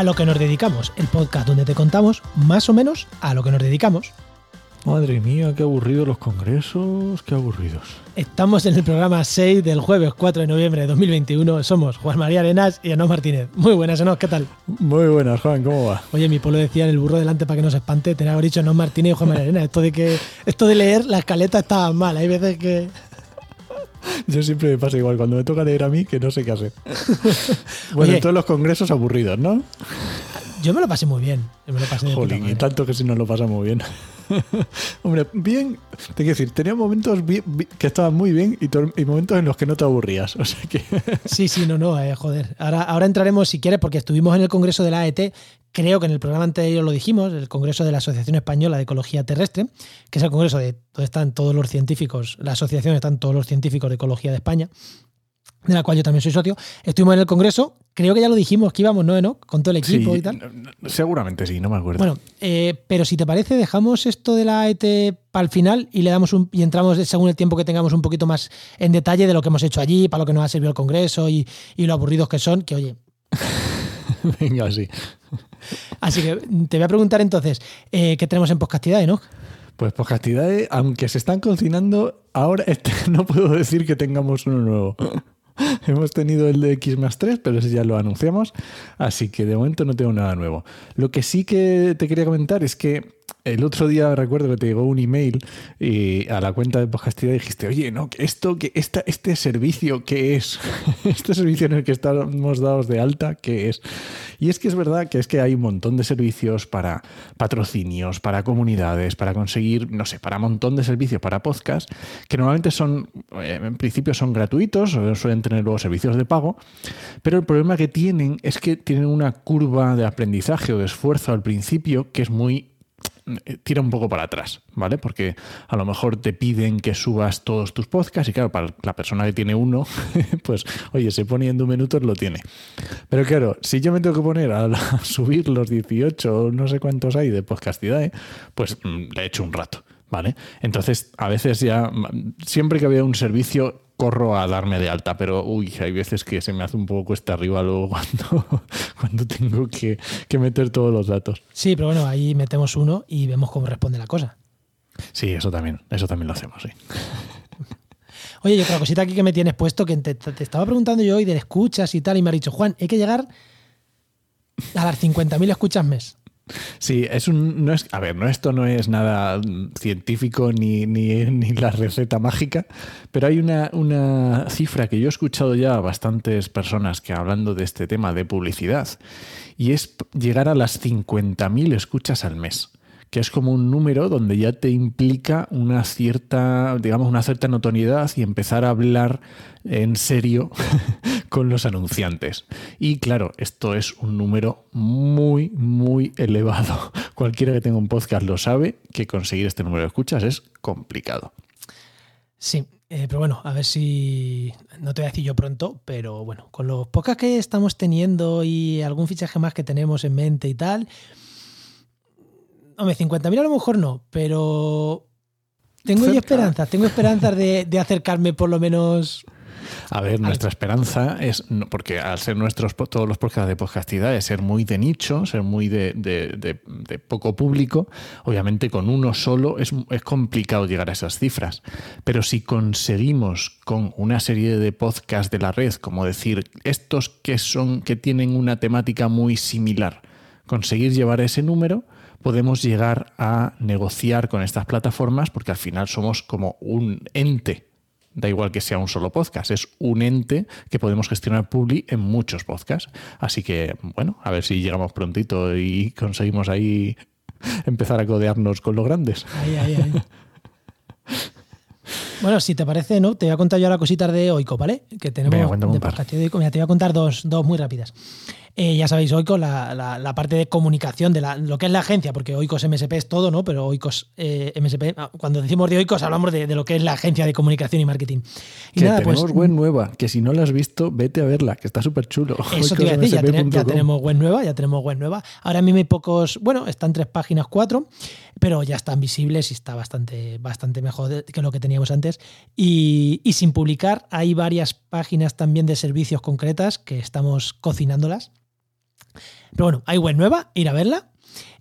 A lo que nos dedicamos, el podcast donde te contamos más o menos a lo que nos dedicamos. Madre mía, qué aburridos los congresos, qué aburridos. Estamos en el programa 6 del jueves 4 de noviembre de 2021. Somos Juan María Arenas y Enos Martínez. Muy buenas, Enos, ¿qué tal? Muy buenas, Juan, ¿cómo va? Oye, mi pueblo decía en el burro delante para que no se espante, que haber dicho Enos Martínez y Juan María Arenas. Esto de que esto de leer la escaleta está mal, hay veces que yo siempre me pasa igual cuando me toca leer a mí que no sé qué hacer. bueno, todos los congresos aburridos, ¿no? Yo me lo pasé muy bien. Me lo pasé Jolín, y tanto que si no lo pasamos bien. Hombre, bien, te quiero decir, tenía momentos que estaban muy bien y, momentos en los que no te aburrías. O sea que. sí, sí, no, no, eh, joder. Ahora, ahora entraremos, si quieres, porque estuvimos en el Congreso de la AET, creo que en el programa anterior lo dijimos, el Congreso de la Asociación Española de Ecología Terrestre, que es el congreso de donde están todos los científicos, la asociación están todos los científicos de ecología de España de la cual yo también soy socio. Estuvimos en el Congreso, creo que ya lo dijimos que íbamos, ¿no? ¿no? Con todo el equipo y tal. Seguramente sí, no me acuerdo. Bueno, eh, pero si te parece, dejamos esto de la ET para el final y le damos un, y entramos según el tiempo que tengamos un poquito más en detalle de lo que hemos hecho allí, para lo que nos ha servido el Congreso y, lo aburridos que son, que oye. Venga, sí. Así que te voy a preguntar entonces, eh, ¿qué tenemos en Podcastidad, no? Pues Podcastidad, aunque se están cocinando, ahora este, no puedo decir que tengamos uno nuevo. Hemos tenido el de X más 3, pero ese ya lo anunciamos, así que de momento no tengo nada nuevo. Lo que sí que te quería comentar es que el otro día recuerdo que te llegó un email y a la cuenta de Podcastidad dijiste, oye, no, esto, que esta, este servicio, ¿qué es? este servicio en el que estamos dados de alta, ¿qué es? Y es que es verdad que es que hay un montón de servicios para patrocinios, para comunidades, para conseguir, no sé, para un montón de servicios para podcast, que normalmente son, eh, en principio son gratuitos, suelen tener luego servicios de pago, pero el problema que tienen es que tienen una curva de aprendizaje o de esfuerzo al principio que es muy tira un poco para atrás, ¿vale? Porque a lo mejor te piden que subas todos tus podcasts y claro, para la persona que tiene uno, pues oye, se pone en dos minutos, lo tiene. Pero claro, si yo me tengo que poner a, subir los 18 o no sé cuántos hay de podcastidad, pues mm, le echo un rato, ¿vale? Entonces, a veces ya, siempre que veo un servicio, corro a darme de alta, pero uy, hay veces que se me hace un poco cuesta arriba luego cuando, cuando tengo que, meter todos los datos. Sí, pero bueno, ahí metemos uno y vemos cómo responde la cosa. Sí, eso también, eso también lo hacemos, sí. Oye, y otra cosita aquí que me tienes puesto, que te, estaba preguntando yo hoy de escuchas y tal, y me ha dicho, Juan, hay que llegar a las 50.000 escuchas mes. Sí, es un. No es, a ver, no, esto no es nada científico ni, ni, ni la receta mágica, pero hay una, una, cifra que yo he escuchado ya a bastantes personas que hablando de este tema de publicidad, y es llegar a las 50.000 escuchas al mes que es como un número donde ya te implica una cierta, digamos, una cierta notoriedad y empezar a hablar en serio con los anunciantes. Y claro, esto es un número muy, muy elevado. Cualquiera que tenga un podcast lo sabe, que conseguir este número de escuchas es complicado. Sí, eh, pero bueno, a ver si. No te voy a decir yo pronto, pero bueno, con los podcasts que estamos teniendo y algún fichaje más que tenemos en mente y tal, Hombre, 50.000 a lo mejor no, pero tengo esperanzas, tengo esperanzas de, acercarme por lo menos. A ver, nuestra esperanza es, porque al ser nuestros todos los podcasts de podcastidad, es ser muy de nicho, ser muy de, poco público, obviamente con uno solo es, es, complicado llegar a esas cifras. Pero si conseguimos con una serie de podcasts de la red, como decir, estos que son, que tienen una temática muy similar, conseguir llevar ese número, podemos llegar a negociar con estas plataformas porque al final somos como un ente. Da igual que sea un solo podcast, es un ente que podemos gestionar publi en muchos podcasts. Así que, bueno, a ver si llegamos prontito y conseguimos ahí empezar a codearnos con los grandes. Bueno, si te parece, ¿no? Te voy a contar yo la cositas de Oiko, ¿vale? Que tenemos de de Oiko. Mira, te voy a contar dos, dos muy rápidas. Eh, ya sabéis, Oikos, la, la, parte de comunicación de lo que es la agencia, porque Oikos MSP es todo, ¿no? Pero Oikos eh, MSP, ah, cuando decimos de Oikos hablamos de, lo que es la agencia de comunicación y marketing. Y que nada, tenemos pues, web nueva, que si no la has visto, vete a verla, que está súper chulo. Eso te iba a decir, ya, tenemos web nueva, ya tenemos web nueva. Ahora mismo hay pocos, bueno, están tres páginas, cuatro, pero ya están visibles y está bastante, bastante mejor que lo que teníamos antes. Y, y sin publicar, hay varias páginas también de servicios concretas que estamos cocinándolas Pero bueno, hay web nueva, ir a verla.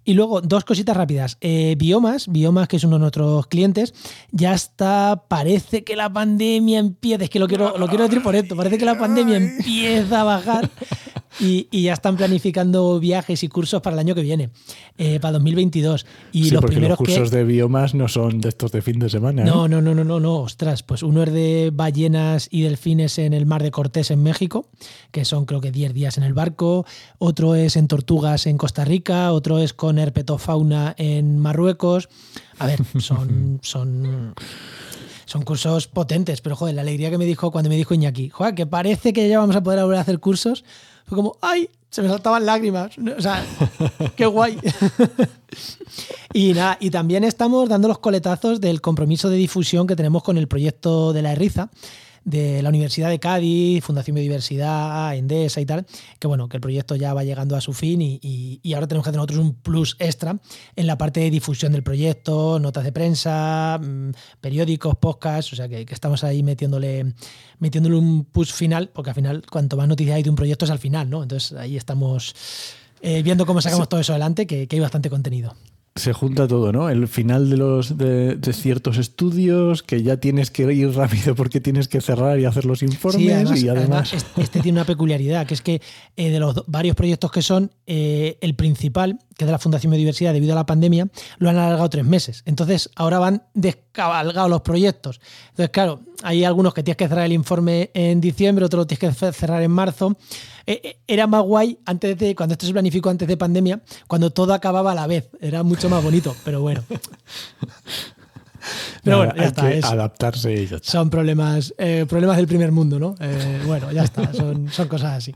Y luego, dos cositas rápidas. Eh, Biomas, Biomas, que es uno de nuestros clientes, ya está. Parece que la pandemia empieza. Es que lo quiero, lo quiero decir por esto. Parece que la pandemia empieza a bajar. Y, ya están planificando viajes y cursos para el año que viene, eh, para 2022. Y sí, los porque primeros los cursos de biomas no son de estos de fin de semana. No, no, no, no, no, no, ostras. Pues uno es de ballenas y delfines en el mar de Cortés en México, que son creo que 10 días en el barco. Otro es en tortugas en Costa Rica. Otro es con herpetofauna en Marruecos. A ver, son. son son cursos potentes, pero joder, la alegría que me dijo cuando me dijo Iñaki, joder, que parece que ya vamos a poder volver a hacer cursos, fue como, ¡ay! Se me saltaban lágrimas. O sea, qué guay. y nada, y también estamos dando los coletazos del compromiso de difusión que tenemos con el proyecto de la Erriza de la Universidad de Cádiz, Fundación Biodiversidad, Endesa y tal, que bueno, que el proyecto ya va llegando a su fin y, ahora tenemos que hacer nosotros un plus extra en la parte de difusión del proyecto, notas de prensa, mm, periódicos, podcasts, o sea que, estamos ahí metiéndole, metiéndole un push final, porque al final cuanto más noticias hay de un proyecto es al final, ¿no? Entonces ahí estamos eh, viendo cómo sacamos todo eso adelante, que hay bastante contenido se junta todo, ¿no? El final de los de, ciertos estudios, que ya tienes que ir rápido porque tienes que cerrar y hacer los informes. y además... este, tiene una peculiaridad, que es que eh, de los varios proyectos que son, eh, el principal, que es de la Fundación Biodiversidad debido a la pandemia, lo han alargado tres meses. Entonces, ahora van descabalgados los proyectos. Entonces, claro, hay algunos que tienes que cerrar el informe en diciembre, otros lo tienes que cerrar en marzo. Eh, eh, era más guay antes de, cuando esto se planificó antes de pandemia, cuando todo acababa a la vez. Era mucho más bonito, pero bueno. Pero bueno, ya está. adaptarse y ya está. Son problemas, eh, problemas del primer mundo, ¿no? bueno, ya está. Son, son cosas así.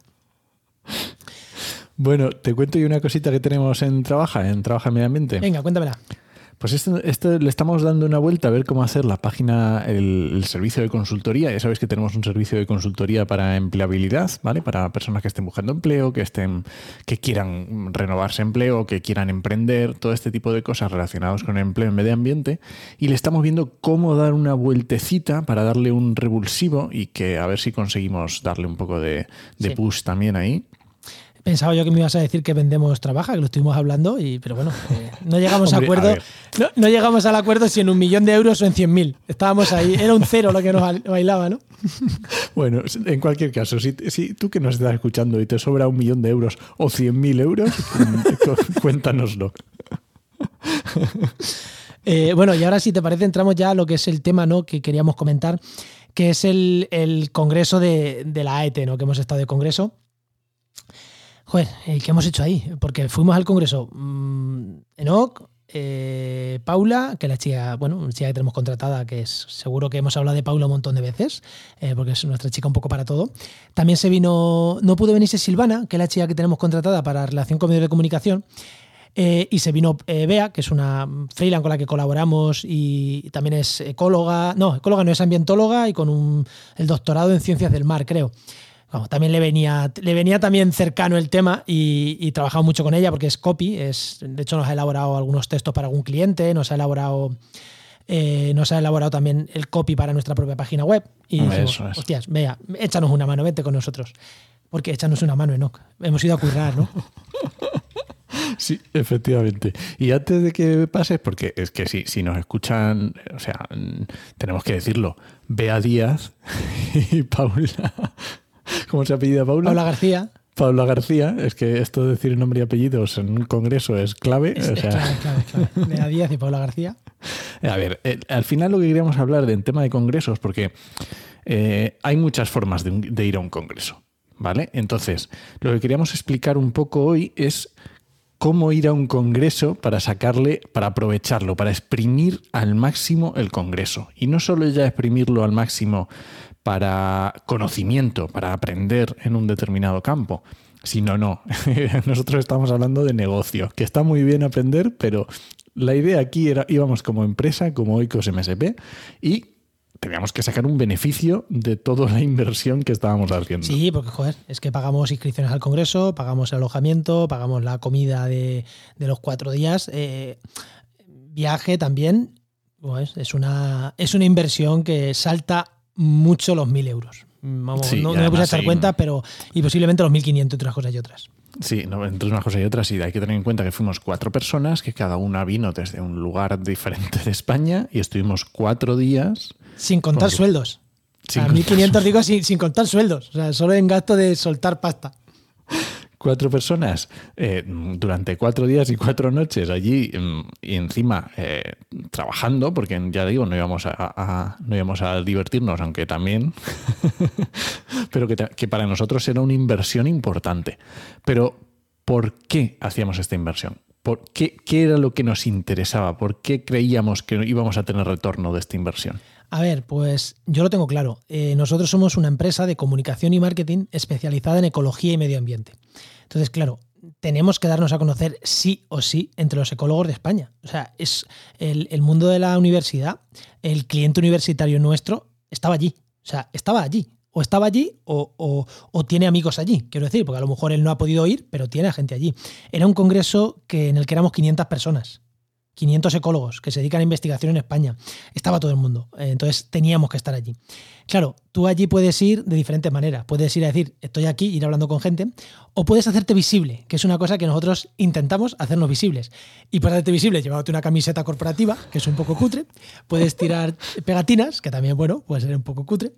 Bueno, te cuento yo una cosita que tenemos en Trabaja, en Trabaja Medio Ambiente. Venga, cuéntamela. Pues esto, le estamos dando una vuelta a ver cómo hacer la página, el, servicio de consultoría. Ya sabéis que tenemos un servicio de consultoría para empleabilidad, ¿vale? Para personas que estén buscando empleo, que estén, que quieran renovarse empleo, que quieran emprender, todo este tipo de cosas relacionadas con el empleo en medio ambiente. Y le estamos viendo cómo dar una vueltecita para darle un revulsivo y que a ver si conseguimos darle un poco de, push también ahí. Pensaba yo que me ibas a decir que vendemos trabaja, que lo estuvimos hablando, y, pero bueno, eh, no llegamos a acuerdo. no, llegamos al acuerdo si en un millón de euros o en cien mil. Estábamos ahí, era un cero lo que nos bailaba, ¿no? Bueno, en cualquier caso, si, si tú que nos estás escuchando y te sobra un millón de euros o cien mil euros, cuéntanoslo. Eh, bueno, y ahora si te parece, entramos ya a lo que es el tema ¿no? que queríamos comentar, que es el, congreso de, de, la AET, ¿no? que hemos estado de congreso. Joder, ¿qué hemos hecho ahí? Porque fuimos al congreso mmm, Enoch, eh, Paula, que la chica, bueno, una chica que tenemos contratada, que es seguro que hemos hablado de Paula un montón de veces, eh, porque es nuestra chica un poco para todo. También se vino, no pudo venirse Silvana, que es la chica que tenemos contratada para relación con medios de comunicación. Eh, y se vino Bea, que es una freelance con la que colaboramos y también es ecóloga, no, ecóloga no es ambientóloga y con un, el doctorado en ciencias del mar, creo también le venía, le venía también cercano el tema y, y mucho con ella porque es copy, es, de hecho nos ha elaborado algunos textos para algún cliente, nos ha enobrado eh, nos ha elaborado también el copy para nuestra propia página web. Y dijimos, hostias, vea, échanos una mano, vete con nosotros. Porque échanos una mano, Enoch. Hemos ido a currar, ¿no? Sí, efectivamente. Y antes de que pases, porque es que si, si nos escuchan, o sea, tenemos que decirlo, Bea Díaz y Paula ¿Cómo se apellida Paula? Paula García. Paula García, es que esto de decir nombre y apellidos en un congreso es clave. Es, clave, clave, clave. Díaz y Paula García. A ver, eh, al final lo que queríamos hablar de, en tema de congresos, porque eh, hay muchas formas de, ir a un congreso, ¿vale? Entonces, lo que queríamos explicar un poco hoy es cómo ir a un congreso para sacarle, para aprovecharlo, para exprimir al máximo el congreso. Y no solo ya exprimirlo al máximo para conocimiento, para aprender en un determinado campo. Si no, no. Nosotros estamos hablando de negocio, que está muy bien aprender, pero la idea aquí era, íbamos como empresa, como Oikos MSP, y teníamos que sacar un beneficio de toda la inversión que estábamos haciendo. Sí, porque joder, es que pagamos inscripciones al Congreso, pagamos el alojamiento, pagamos la comida de, los cuatro días, eh, viaje también. Pues, es, una, es una inversión que salta mucho los 1.000 euros. Vamos, no, me puse a echar cuenta, pero y posiblemente los 1.500 otras cosas y otras. Sí, no, entre unas cosas y otras, sí, hay que tener en cuenta que fuimos cuatro personas, que cada una vino desde un lugar diferente de España y estuvimos cuatro días. Sin contar Con- sueldos. Sin a contar 1500 digo sin, sin contar sueldos. O sea, solo en gasto de soltar pasta. Cuatro personas eh, durante cuatro días y cuatro noches allí mm, y encima eh, trabajando, porque ya digo, no íbamos a, no íbamos a divertirnos, aunque también, pero que, que para nosotros era una inversión importante. Pero, ¿por qué hacíamos esta inversión? ¿Por qué, ¿Qué era lo que nos interesaba? ¿Por qué creíamos que íbamos a tener retorno de esta inversión? A ver, pues yo lo tengo claro. Eh, nosotros somos una empresa de comunicación y marketing especializada en ecología y medio ambiente. Entonces, claro, tenemos que darnos a conocer sí o sí entre los ecólogos de España. O sea, es el, mundo de la universidad, el cliente universitario nuestro estaba allí. O sea, estaba allí. O estaba allí o tiene amigos allí, quiero decir, porque a lo mejor él no ha podido ir, pero tiene a gente allí. Era un congreso que, en el que éramos 500 personas. 500 ecólogos que se dedican a investigación en España. Estaba todo el mundo. Eh, Entonces teníamos que estar allí. Claro, tú allí puedes ir de diferentes maneras. Puedes ir a decir, estoy aquí, ir hablando con gente, o puedes hacerte visible, que es una cosa que nosotros intentamos hacernos visibles. Y para hacerte visible, llevándote una camiseta corporativa, que es un poco cutre. Puedes tirar pegatinas, que también, bueno, puede ser un poco cutre.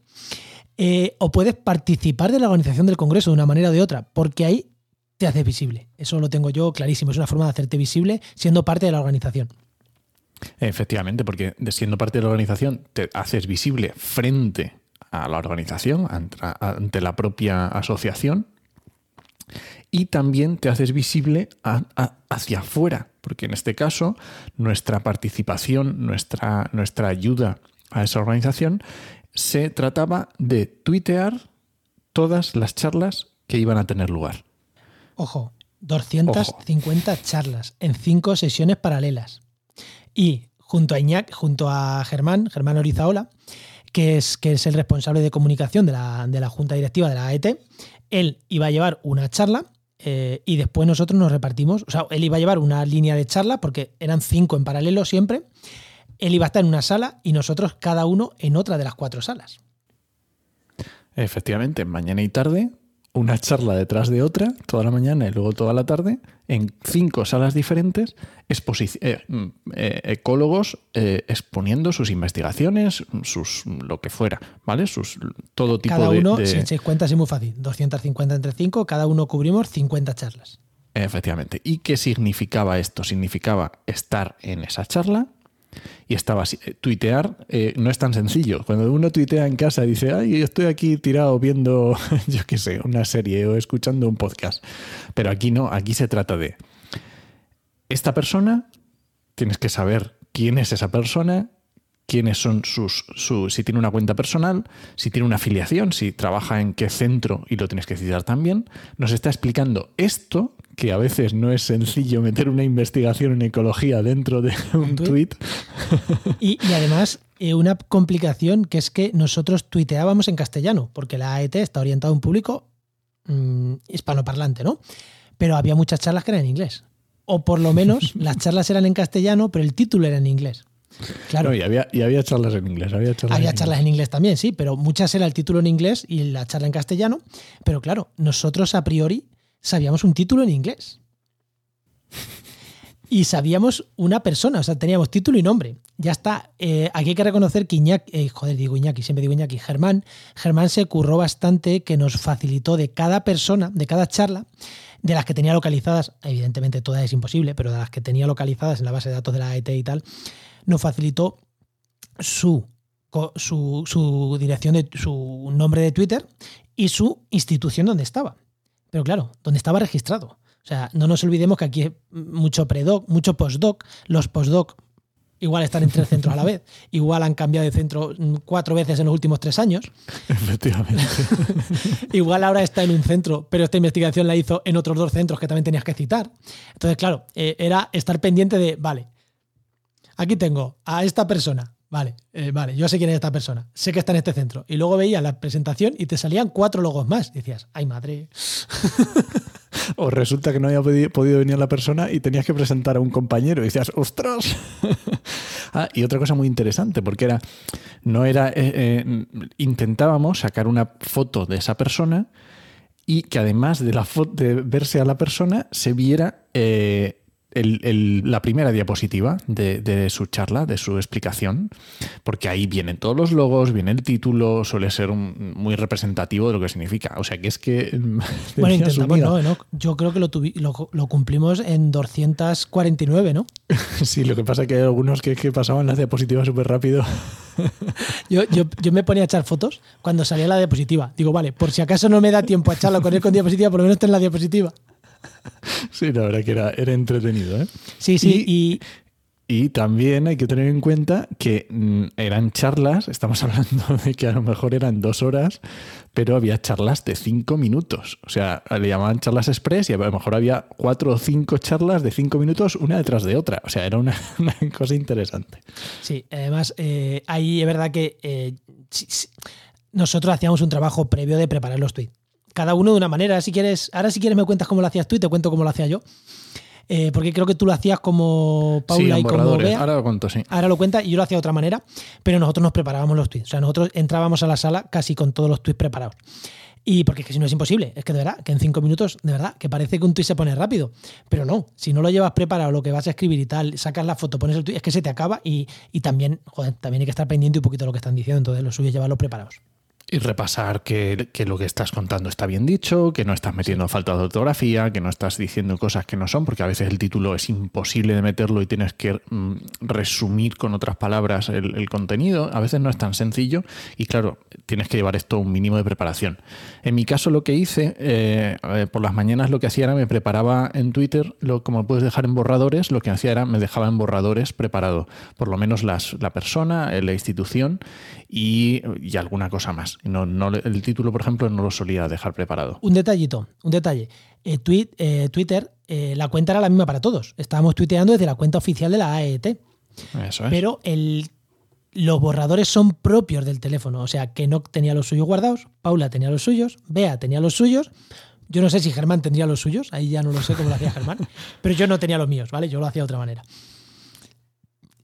Eh, o puedes participar de la organización del Congreso de una manera o de otra, porque ahí te haces visible. Eso lo tengo yo clarísimo. Es una forma de hacerte visible siendo parte de la organización. Efectivamente, porque siendo parte de la organización te haces visible frente a la organización, ante, la propia asociación, y también te haces visible hacia afuera, porque en este caso nuestra participación, nuestra, nuestra ayuda a esa organización se trataba de tuitear todas las charlas que iban a tener lugar. Ojo, 250 charlas en cinco sesiones paralelas. Y junto a Iñak, junto a Germán, Germán Orizaola, que es, que es el responsable de comunicación de la, de la Junta Directiva de la AET, él iba a llevar una charla eh, y después nosotros nos repartimos, o sea, él iba a llevar una línea de charla porque eran cinco en paralelo siempre, él iba a estar en una sala y nosotros cada uno en otra de las cuatro salas. Efectivamente, mañana y tarde, una charla detrás de otra, toda la mañana y luego toda la tarde, en cinco salas diferentes, eh, mm, eh, ecólogos eh, exponiendo sus investigaciones, sus lo que fuera, ¿vale? Sus todo tipo Cada de, uno, de- si echáis cuenta, es muy fácil, 250 entre cinco, cada uno cubrimos 50 charlas. Efectivamente. ¿Y qué significaba esto? Significaba estar en esa charla y estaba así. Eh, Tuitear eh, no es tan sencillo. Cuando uno tuitea en casa y dice, ay, estoy aquí tirado viendo, yo qué sé, una serie o escuchando un podcast. Pero aquí no, aquí se trata de esta persona, tienes que saber quién es esa persona, quiénes son sus, su, si tiene una cuenta personal, si tiene una afiliación, si trabaja en qué centro y lo tienes que citar también. Nos está explicando esto, que a veces no es sencillo meter una investigación en ecología dentro de un tuit? tuit. Y, y además, eh, una complicación que es que nosotros tuiteábamos en castellano, porque la AET está orientada a un público mm, hispanoparlante, ¿no? Pero había muchas charlas que eran en inglés. O por lo menos las charlas eran en castellano, pero el título era en inglés. Claro, No, y, había, y había charlas en inglés. Había charlas, había en charlas en inglés también, sí, pero muchas era el título en inglés y la charla en castellano. Pero claro, nosotros a priori sabíamos un título en inglés. Y sabíamos una persona, o sea, teníamos título y nombre. Ya está. Eh, aquí hay que reconocer que Iñaki, eh, joder, digo Iñaki, siempre digo Iñaki, Germán, Germán se curró bastante que nos facilitó de cada persona, de cada charla, de las que tenía localizadas, evidentemente todas es imposible, pero de las que tenía localizadas en la base de datos de la AET y tal, nos facilitó su, su, su dirección de su nombre de Twitter y su institución donde estaba. Pero claro, donde estaba registrado. O sea, no nos olvidemos que aquí es mucho predoc, mucho postdoc. Los postdoc igual están en tres centros a la vez. Igual han cambiado de centro cuatro veces en los últimos tres años. Efectivamente. Igual ahora está en un centro, pero esta investigación la hizo en otros dos centros que también tenías que citar. Entonces, claro, eh, era estar pendiente de, vale, aquí tengo a esta persona, vale, eh, vale, yo sé quién es esta persona, sé que está en este centro. Y luego veías la presentación y te salían cuatro logos más. Decías, ay madre. O resulta que no había podi- podido venir la persona y tenías que presentar a un compañero y decías, ¡ostras! Ah, y otra cosa muy interesante, porque era, no era, eh, eh, intentábamos sacar una foto de esa persona y que además de, la de verse a la persona, se viera la primera diapositiva de, su charla, de su explicación, porque ahí vienen todos los logos, viene el título, suele ser muy representativo de lo que significa. O sea, que es que... Bueno, intentamos, no, Yo creo que lo, lo, cumplimos en 249, ¿no? sí, lo que pasa es que hay algunos que, que pasaban las diapositivas súper rápido. yo, yo, yo, me ponía a echar fotos cuando salía la diapositiva. Digo, vale, por si acaso no me da tiempo a echarlo con él con diapositiva, por lo menos está en la diapositiva. Sí, la verdad que era, era entretenido. ¿eh? Sí, sí, y, y, también hay que tener en cuenta que mm, eran charlas, estamos hablando de que a lo mejor eran dos horas, pero había charlas de cinco minutos. O sea, le llamaban charlas express y a lo mejor había cuatro o cinco charlas de cinco minutos una detrás de otra. O sea, era una, cosa interesante. Sí, además, eh, ahí es verdad que eh, nosotros hacíamos un trabajo previo de preparar los tweets cada uno de una manera. Si quieres, ahora si quieres me cuentas cómo lo hacías tú y te cuento cómo lo hacía yo. Eh, porque creo que tú lo hacías como Paula y como Bea. Ahora lo cuento, sí. Ahora lo cuenta y yo lo hacía de otra manera, pero nosotros nos preparábamos los tweets. O sea, nosotros entrábamos a la sala casi con todos los tweets preparados. Y porque es que si no es imposible, es que de verdad, que en cinco minutos, de verdad, que parece que un tweet se pone rápido. Pero no, si no lo llevas preparado, lo que vas a escribir y tal, sacas la foto, pones el tweet, es que se te acaba y, y también, joder, también hay que estar pendiente un poquito de lo que están diciendo. Entonces, lo suyo es llevarlo preparados. Y repasar que, lo que estás contando está bien dicho, que no estás metiendo falta de ortografía, que no estás diciendo cosas que no son, porque a veces el título es imposible de meterlo y tienes que mm, resumir con otras palabras el, contenido. A veces no es tan sencillo y claro, tienes que llevar esto un mínimo de preparación. En mi caso lo que hice, eh, por las mañanas lo que hacía era me preparaba en Twitter, lo, como puedes dejar en borradores, lo que hacía era me dejaba en borradores preparado, por lo menos las, la persona, la institución y, y alguna cosa más. No, no, el título, por ejemplo, no lo solía dejar preparado. Un detallito, un detalle. Eh, tweet, eh, Twitter, eh, la cuenta era la misma para todos. Estábamos tuiteando desde la cuenta oficial de la AET. Eso es. Pero el, los borradores son propios del teléfono. O sea, que no tenía los suyos guardados, Paula tenía los suyos, Bea tenía los suyos. Yo no sé si Germán tendría los suyos, ahí ya no lo sé cómo lo hacía Germán, pero yo no tenía los míos, ¿vale? Yo lo hacía de otra manera.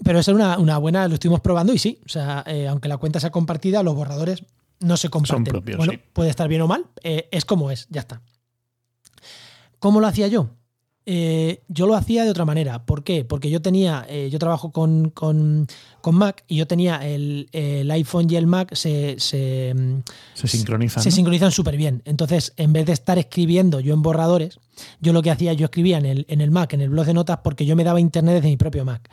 Pero esa era una, buena, lo estuvimos probando y sí, o sea, aunque la cuenta sea compartida, los borradores no se comparten. bueno, puede estar bien o mal, eh, es como es, ya está. ¿Cómo lo hacía yo? Eh, yo lo hacía de otra manera. ¿Por qué? Porque yo tenía, eh, yo trabajo con, Mac y yo tenía el, iPhone y el Mac se, se, se sincronizan. Se sincronizan súper bien. Entonces, en vez de estar escribiendo yo en borradores, yo lo que hacía, yo escribía en el, en el Mac, en el blog de notas, porque yo me daba internet desde mi propio Mac.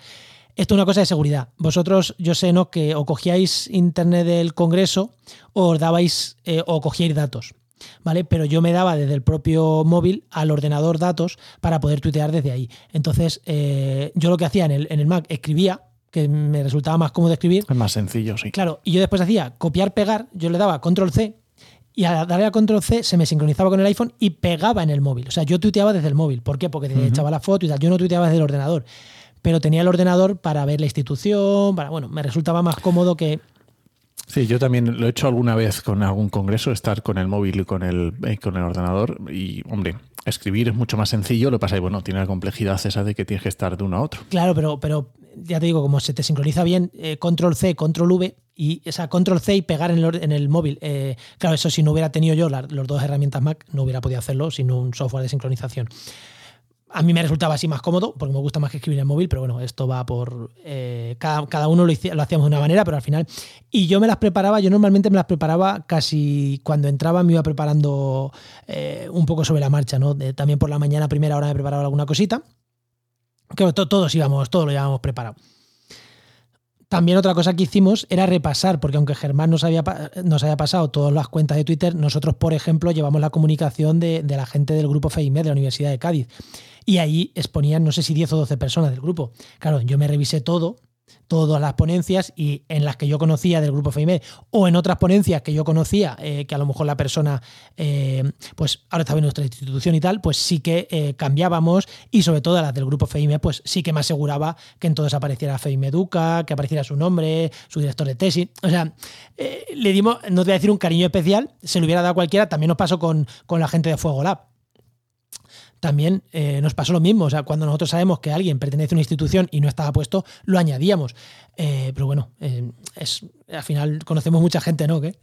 Esto es una cosa de seguridad. Vosotros, yo sé, ¿no? Que o cogíais internet del Congreso o os dabais eh, o cogíais datos. ¿Vale? Pero yo me daba desde el propio móvil al ordenador datos para poder tuitear desde ahí. Entonces, eh, yo lo que hacía en el, en el Mac, escribía, que me resultaba más cómodo escribir. Es más sencillo, sí. Claro, y yo después hacía copiar, pegar, yo le daba control C y al darle a control C se me sincronizaba con el iPhone y pegaba en el móvil. O sea, yo tuiteaba desde el móvil. ¿Por qué? Porque echaba la foto y tal. Yo no tuiteaba desde el ordenador pero tenía el ordenador para ver la institución, para, bueno, me resultaba más cómodo que... Sí, yo también lo he hecho alguna vez con algún congreso, estar con el móvil y con el, eh, con el ordenador y, hombre, escribir es mucho más sencillo, lo que pasa es bueno, tiene la complejidad esa de que tienes que estar de uno a otro. Claro, pero, pero ya te digo, como se te sincroniza bien, eh, control C, control V, y esa control C y pegar en el, en el móvil. Eh, claro, eso si no hubiera tenido yo las dos herramientas Mac, no hubiera podido hacerlo sin un software de sincronización. A mí me resultaba así más cómodo, porque me gusta más que escribir en móvil, pero bueno, esto va por. Eh, cada, uno lo, lo, hacíamos de una manera, pero al final. Y yo me las preparaba, yo normalmente me las preparaba casi cuando entraba, me iba preparando eh, un poco sobre la marcha, ¿no? también por la mañana, primera hora me preparaba alguna cosita. Claro, todos íbamos, todos lo llevábamos preparado. También otra cosa que hicimos era repasar, porque aunque Germán nos había, nos había pasado todas las cuentas de Twitter, nosotros, por ejemplo, llevamos la comunicación de, de la gente del grupo FEIMED de la Universidad de Cádiz y ahí exponían no sé si 10 o 12 personas del grupo. Claro, yo me revisé todo, todas las ponencias y en las que yo conocía del grupo FEIMED o en otras ponencias que yo conocía, eh, que a lo mejor la persona, eh, pues ahora estaba en nuestra institución y tal, pues sí que eh, cambiábamos y sobre todo las del grupo FEIMED, pues sí que me aseguraba que en todos apareciera FEIMEDUCA, que apareciera su nombre, su director de tesis. O sea, le dimos, no te voy a decir un cariño especial, se lo hubiera dado a cualquiera, también nos pasó con, con la gente de Fuego Lab también eh, nos pasó lo mismo. O sea, cuando nosotros sabemos que alguien pertenece a una institución y no estaba puesto, lo añadíamos. Eh, pero bueno, eh, es, al final conocemos mucha gente, ¿no? ¿Qué?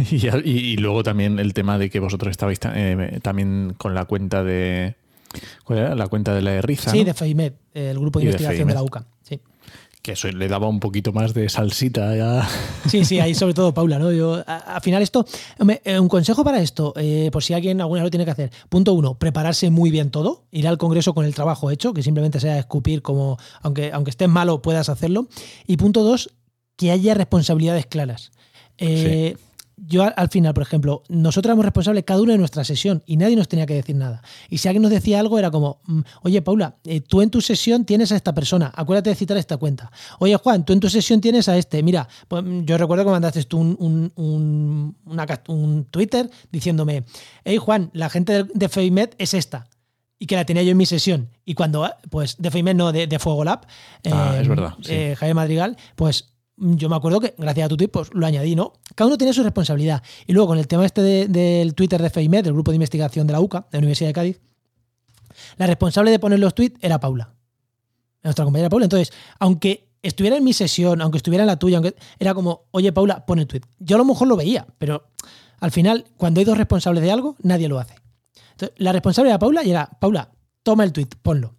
y, y, luego también el tema de que vosotros estabais también con la cuenta de. ¿Cuál era? La cuenta de la de Riza. Sí, de FEIMED, el grupo de investigación de, la UCA. Sí que eso le daba un poquito más de salsita ya. Sí, sí, ahí sobre todo Paula, ¿no? Yo, al final esto, eh, un consejo para esto, eh, por si alguien alguna lo tiene que hacer. Punto uno, prepararse muy bien todo, ir al Congreso con el trabajo hecho, que simplemente sea escupir como, aunque, aunque estés malo, puedas hacerlo. Y punto dos, que haya responsabilidades claras. Eh, yo al final, por ejemplo, nosotros éramos responsables cada uno de nuestra sesión y nadie nos tenía que decir nada. Y si alguien nos decía algo, era como, mm, oye, Paula, eh, tú en tu sesión tienes a esta persona, acuérdate de citar esta cuenta. Oye, Juan, tú en tu sesión tienes a este. Mira, pues, mm, yo recuerdo que mandaste tú un, un, un Twitter diciéndome, hey, Juan, la gente de FEIMED es esta y que la tenía yo en mi sesión. Y cuando, pues, de FEIMED no, de, Fuego Lab, ah, es verdad, eh, Javier Madrigal, pues yo me acuerdo que gracias a tu tweet pues, lo añadí, ¿no? Cada uno tiene su responsabilidad. Y luego con el tema este del Twitter de FEIMED, del grupo de investigación de la UCA, de la Universidad de Cádiz, la responsable de poner los tweets era Paula, nuestra compañera Paula. Entonces, aunque estuviera en mi sesión, aunque estuviera en la tuya, aunque era como, oye Paula, pon el tweet. Yo a lo mejor lo veía, pero al final, cuando hay dos responsables de algo, nadie lo hace. La responsable era Paula y era, Paula, toma el tweet, ponlo.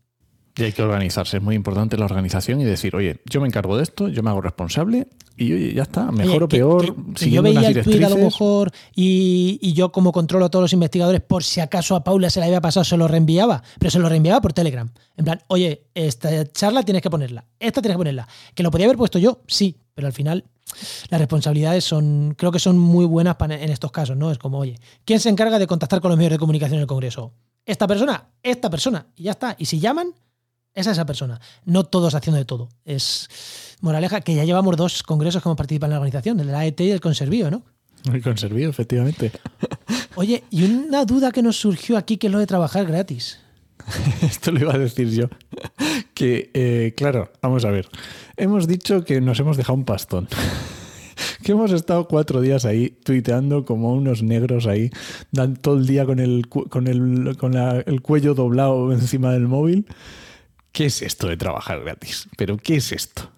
Y hay que organizarse, es muy importante la organización y decir, oye, yo me encargo de esto, yo me hago responsable y oye, ya está, mejor o peor. si yo veía el tweet a lo mejor y, yo como controlo a todos los investigadores, por si acaso a Paula se le había pasado, se lo reenviaba, pero se lo reenviaba por Telegram. En plan, oye, esta charla tienes que ponerla, esta tienes que ponerla. Que lo podía haber puesto yo, sí, pero al final las responsabilidades son, creo que son muy buenas en estos casos, ¿no? Es como, oye, ¿quién se encarga de contactar con los medios de comunicación en el Congreso? Esta persona, esta persona, y ya está. Y si llaman, esa es esa persona. No todos haciendo de todo. Es moraleja que ya llevamos dos congresos que hemos participado en la organización, el de la AET y el Conservío, ¿no? El Conservío, efectivamente. Oye, y una duda que nos surgió aquí que es lo de trabajar gratis. Esto lo iba a decir yo. Que, eh, claro, vamos a ver. Hemos dicho que nos hemos dejado un pastón. que hemos estado cuatro días ahí tuiteando como unos negros ahí, dan todo el día con el, con el, con el cuello doblado encima del móvil. ¿Qué es esto de trabajar gratis? ¿Pero qué es esto?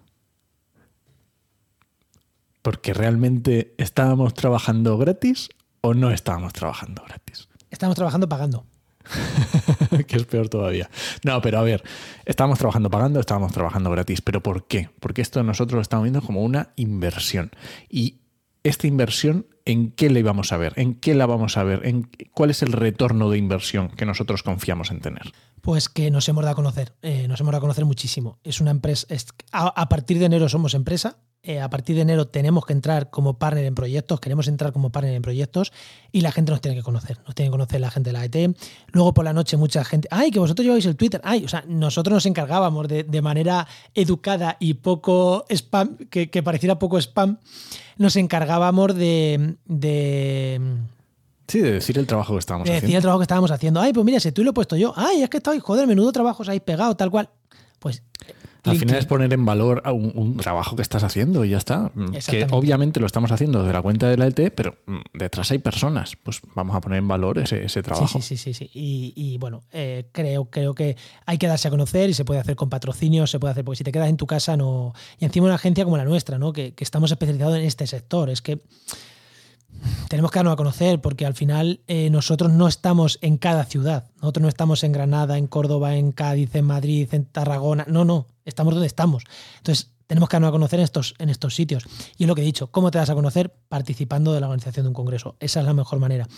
Porque realmente estábamos trabajando gratis o no estábamos trabajando gratis. Estamos trabajando pagando. que es peor todavía. No, pero a ver, estábamos trabajando pagando, estábamos trabajando gratis. ¿Pero por qué? Porque esto nosotros lo estamos viendo como una inversión. Y esta inversión, ¿en qué le vamos a ver? ¿En qué la vamos a ver? ¿En ¿Cuál es el retorno de inversión que nosotros confiamos en tener? Pues que nos hemos dado a conocer, eh, nos hemos dado a conocer muchísimo. Es una empresa, a, partir de enero somos empresa, eh, a partir de enero tenemos que entrar como partner en proyectos, queremos entrar como partner en proyectos y la gente nos tiene que conocer, nos tiene que conocer la gente de la ET. Luego por la noche mucha gente, ay, que vosotros lleváis el Twitter, ay, o sea, nosotros nos encargábamos de, manera educada y poco spam, que, pareciera poco spam, nos encargábamos de Sí, de decir el trabajo que estábamos haciendo. De decir el trabajo que estábamos haciendo. Ay, pues mira, si tú lo he puesto yo. Ay, es que estoy, joder, menudo trabajo os habéis pegado, tal cual. Pues. Al final es poner en valor un, trabajo que estás haciendo y ya está. Mm, que obviamente lo estamos haciendo desde la cuenta de la LT, pero mm, detrás hay personas. Pues vamos a poner en valor ese, trabajo. Sí, sí, sí. sí, Y, bueno, eh, creo, creo que hay que darse a conocer y se puede hacer con patrocinio, se puede hacer, porque si te quedas en tu casa no. Y encima una agencia como la nuestra, ¿no? Que, que estamos especializados en este sector. Es que tenemos que darnos a conocer porque al final eh, nosotros no estamos en cada ciudad. Nosotros no estamos en Granada, en Córdoba, en Cádiz, en Madrid, en Tarragona. No, no, estamos donde estamos. Entonces, tenemos que darnos a conocer en estos, en estos sitios. Y es lo que he dicho, ¿cómo te das a conocer? Participando de la organización de un congreso. Esa es la mejor manera.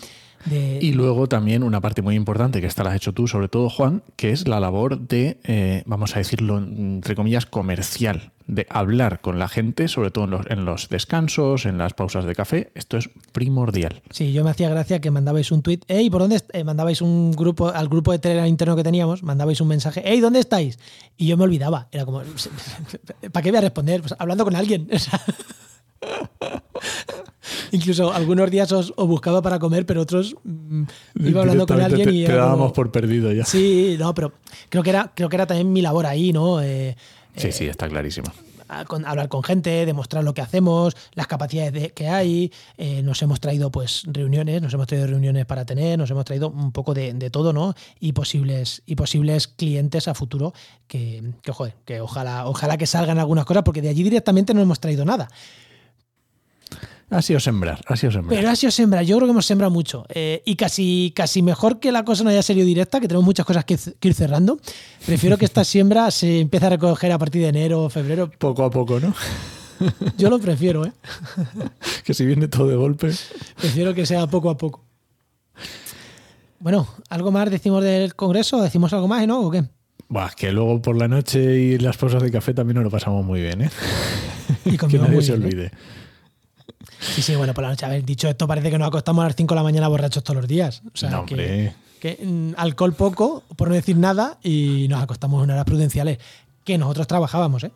Y luego también una parte muy importante que esta la has hecho tú, sobre todo Juan, que es la labor de, eh, vamos a decirlo entre comillas, comercial, de hablar con la gente, sobre todo en los, descansos, en las pausas de café. Esto es primordial. Sí, yo me hacía gracia que mandabais un tweet, hey, ¿por dónde eh, mandabais un grupo, al grupo de Telegram interno que teníamos, mandabais un mensaje, hey, ¿dónde estáis? Y yo me olvidaba. Era como, ¿para qué voy a responder? Pues hablando con alguien. Incluso algunos días os, buscaba para comer, pero otros mm, iba hablando con alguien y. Te, dábamos por perdido ya. Sí, no, pero creo que era, creo que era también mi labor ahí, ¿no? Eh, sí, sí, está clarísimo. hablar con gente, demostrar lo que hacemos, las capacidades que hay. Eh, nos hemos traído pues reuniones, nos hemos traído reuniones para tener, nos hemos traído un poco de, todo, ¿no? Y posibles, y posibles clientes a futuro que, que, joder, que ojalá, ojalá que salgan algunas cosas, porque de allí directamente no hemos traído nada. Ha sido sembrar, ha sido sembrar. Pero ha sido sembrar, yo creo que hemos sembrado mucho. Eh, y casi, casi mejor que la cosa no haya sido directa, que tenemos muchas cosas que, ir cerrando. Prefiero que esta siembra se empiece a recoger a partir de enero o febrero. Poco a poco, ¿no? Yo lo prefiero, ¿eh? que si viene todo de golpe. Prefiero que sea poco a poco. Bueno, ¿algo más decimos del Congreso? ¿Decimos algo más, no? ¿O qué? Buah, que luego por la noche y las pausas de café también nos lo pasamos muy bien, ¿eh? Y que nadie se ¿eh? Sí, sí, bueno, por la noche. A ver, dicho esto, parece que nos acostamos a las 5 de la mañana borrachos todos los días. O sea, que, mm, alcohol poco, por no decir nada, y nos acostamos en horas prudenciales. Que nosotros trabajábamos, ¿eh?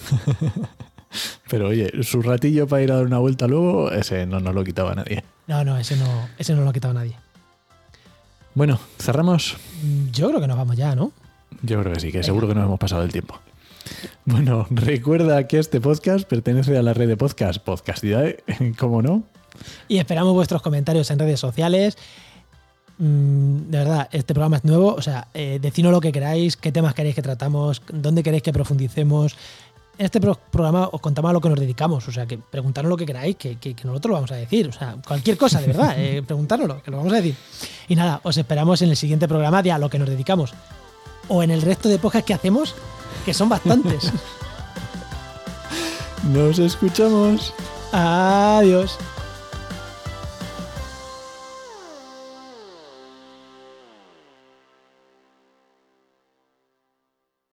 Pero oye, su ratillo para ir a dar una vuelta luego, ese no nos lo quitaba nadie. No, no, ese no, ese no lo quitaba nadie. Bueno, ¿cerramos? Mm, yo creo que nos vamos ya, ¿no? Yo creo que sí, que seguro que nos hemos pasado el tiempo. Bueno, recuerda que este podcast pertenece a la red de podcast Podcastidad, ¿cómo no? Y esperamos vuestros comentarios en redes sociales. Mm, de verdad, este programa es nuevo, o sea, eh, lo que queráis, qué temas queréis que tratamos, dónde queréis que profundicemos. En este programa os contamos a lo que nos dedicamos, o sea, que preguntarnos lo que queráis, que, nosotros lo vamos a decir, o sea, cualquier cosa, de verdad, eh, preguntárnoslo, que lo vamos a decir. Y nada, os esperamos en el siguiente programa de a lo que nos dedicamos. O en el resto de podcasts que hacemos, que son bastantes. Nos escuchamos. Adiós.